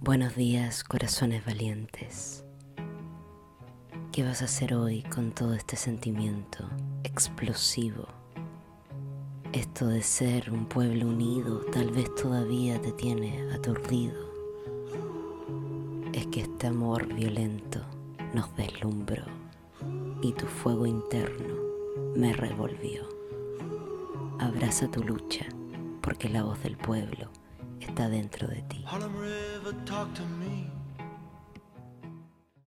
Buenos días, corazones valientes. ¿Qué vas a hacer hoy con todo este sentimiento explosivo? Esto de ser un pueblo unido tal vez todavía te tiene aturdido. Es que este amor violento nos deslumbró y tu fuego interno me revolvió. Abraza tu lucha porque la voz del pueblo está dentro de ti.